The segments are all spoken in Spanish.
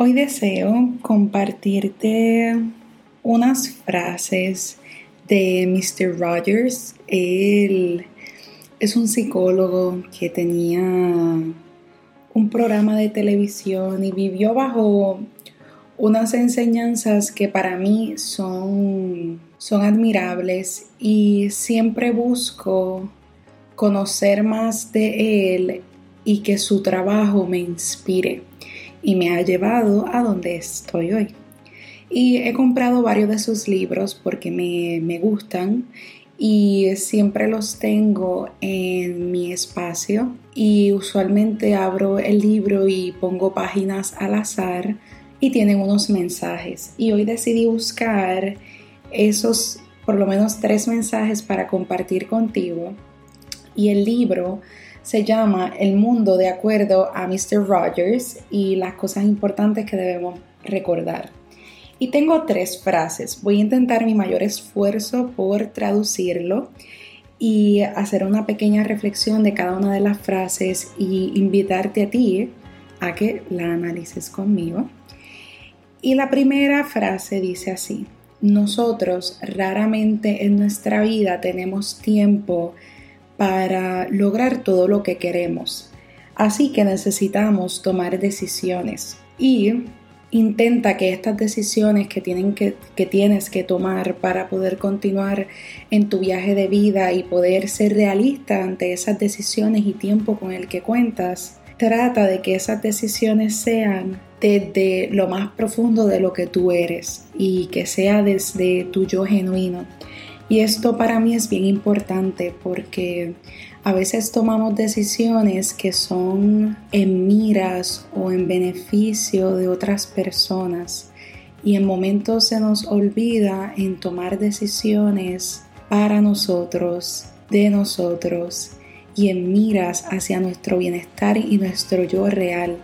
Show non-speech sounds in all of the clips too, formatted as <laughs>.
Hoy deseo compartirte unas frases de Mr. Rogers. Él es un psicólogo que tenía un programa de televisión y vivió bajo unas enseñanzas que para mí son, son admirables y siempre busco conocer más de él y que su trabajo me inspire y me ha llevado a donde estoy hoy. Y he comprado varios de sus libros porque me, me gustan y siempre los tengo en mi espacio y usualmente abro el libro y pongo páginas al azar y tienen unos mensajes. Y hoy decidí buscar esos por lo menos tres mensajes para compartir contigo. Y el libro se llama El mundo de acuerdo a Mr. Rogers y las cosas importantes que debemos recordar. Y tengo tres frases. Voy a intentar mi mayor esfuerzo por traducirlo y hacer una pequeña reflexión de cada una de las frases y invitarte a ti a que la analices conmigo. Y la primera frase dice así, nosotros raramente en nuestra vida tenemos tiempo para lograr todo lo que queremos, así que necesitamos tomar decisiones y intenta que estas decisiones que, que tienes que tomar para poder continuar en tu viaje de vida y poder ser realista ante esas decisiones y tiempo con el que cuentas, trata de que esas decisiones sean desde lo más profundo de lo que tú eres y que sea desde tu yo genuino. Y esto para mí es bien importante porque a veces tomamos decisiones que son en miras o en beneficio de otras personas y en momentos se nos olvida en tomar decisiones para nosotros, de nosotros y en miras hacia nuestro bienestar y nuestro yo real.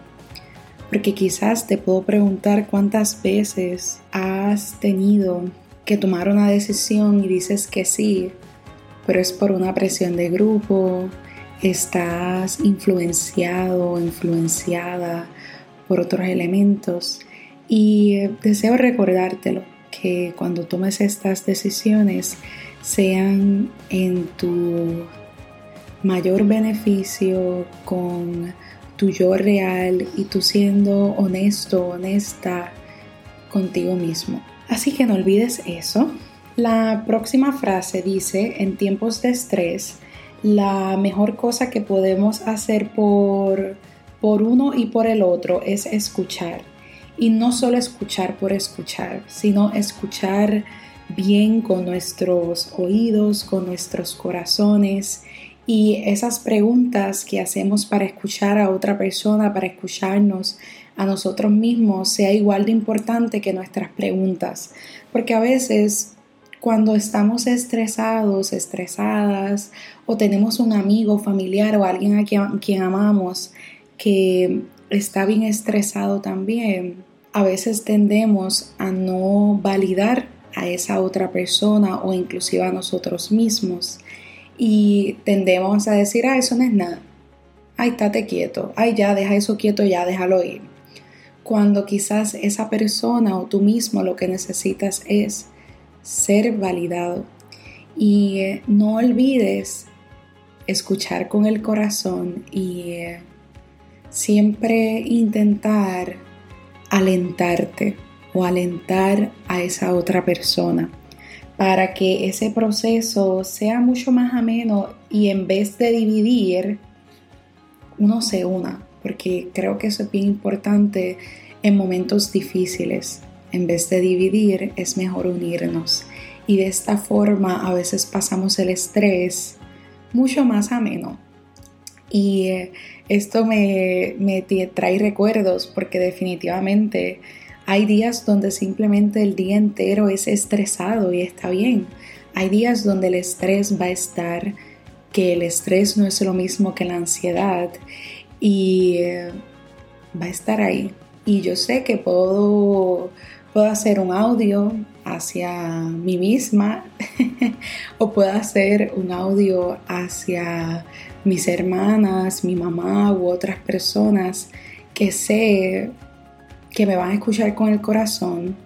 Porque quizás te puedo preguntar cuántas veces has tenido que tomar una decisión y dices que sí, pero es por una presión de grupo, estás influenciado influenciada por otros elementos. Y deseo recordártelo que cuando tomes estas decisiones sean en tu mayor beneficio con tu yo real y tú siendo honesto, honesta contigo mismo. Así que no olvides eso. La próxima frase dice, en tiempos de estrés, la mejor cosa que podemos hacer por, por uno y por el otro es escuchar. Y no solo escuchar por escuchar, sino escuchar bien con nuestros oídos, con nuestros corazones y esas preguntas que hacemos para escuchar a otra persona, para escucharnos a nosotros mismos, sea igual de importante que nuestras preguntas. Porque a veces cuando estamos estresados, estresadas, o tenemos un amigo, familiar o alguien a quien, amamos que está bien estresado también, a veces tendemos a no validar a esa otra persona o inclusive a nosotros mismos y tendemos a decir, ah, eso no es nada. Ay, estate quieto. Ay, ya, deja eso quieto, ya, déjalo ir. Cuando quizás esa persona o tú mismo lo que necesitas es ser validado. Y eh, no olvides escuchar con el corazón y eh, siempre intentar alentarte o alentar a esa otra persona para que ese proceso sea mucho más ameno y en vez de dividir, uno se una, porque creo que eso es bien importante en momentos difíciles. En vez de dividir, es mejor unirnos. Y de esta forma a veces pasamos el estrés mucho más ameno. Y eh, esto me, me trae recuerdos porque definitivamente hay días donde simplemente el día entero es estresado y está bien. Hay días donde el estrés va a estar, que el estrés no es lo mismo que la ansiedad y eh, va a estar ahí. Y yo sé que puedo, puedo hacer un audio hacia mí misma <laughs> o puedo hacer un audio hacia mis hermanas, mi mamá u otras personas que sé que me van a escuchar con el corazón.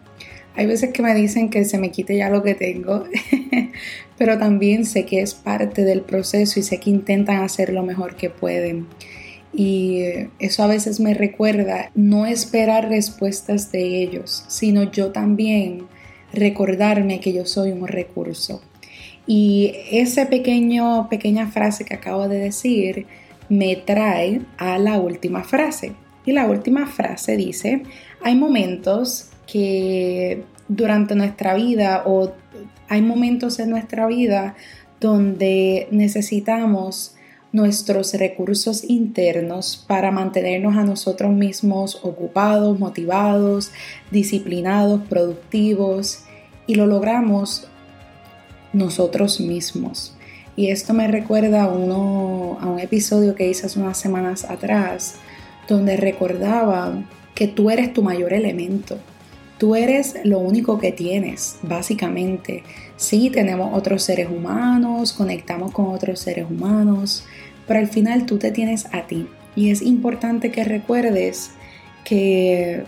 Hay veces que me dicen que se me quite ya lo que tengo, <laughs> pero también sé que es parte del proceso y sé que intentan hacer lo mejor que pueden. Y eso a veces me recuerda no esperar respuestas de ellos, sino yo también recordarme que yo soy un recurso. Y esa pequeña frase que acabo de decir me trae a la última frase. Y la última frase dice, hay momentos que durante nuestra vida o hay momentos en nuestra vida donde necesitamos nuestros recursos internos para mantenernos a nosotros mismos ocupados, motivados, disciplinados, productivos y lo logramos nosotros mismos. Y esto me recuerda a, uno, a un episodio que hice hace unas semanas atrás, donde recordaba que tú eres tu mayor elemento. Tú eres lo único que tienes, básicamente. Sí, tenemos otros seres humanos, conectamos con otros seres humanos, pero al final tú te tienes a ti. Y es importante que recuerdes que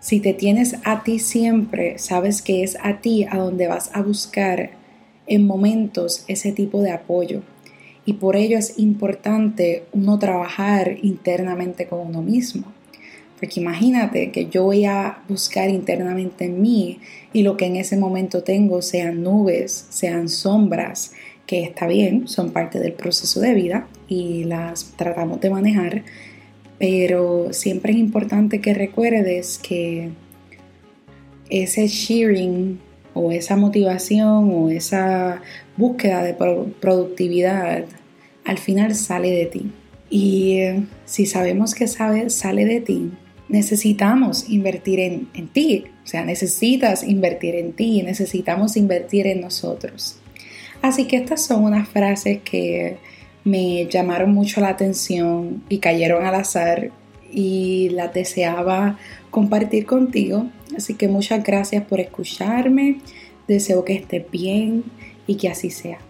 si te tienes a ti siempre, sabes que es a ti a donde vas a buscar en momentos ese tipo de apoyo. Y por ello es importante uno trabajar internamente con uno mismo. Porque imagínate que yo voy a buscar internamente en mí y lo que en ese momento tengo sean nubes, sean sombras, que está bien, son parte del proceso de vida y las tratamos de manejar, pero siempre es importante que recuerdes que ese sharing o esa motivación o esa búsqueda de productividad al final sale de ti. Y eh, si sabemos que sabe, sale de ti, necesitamos invertir en, en ti. O sea, necesitas invertir en ti, necesitamos invertir en nosotros. Así que estas son unas frases que me llamaron mucho la atención y cayeron al azar y las deseaba compartir contigo. Así que muchas gracias por escucharme. Deseo que estés bien y que así sea.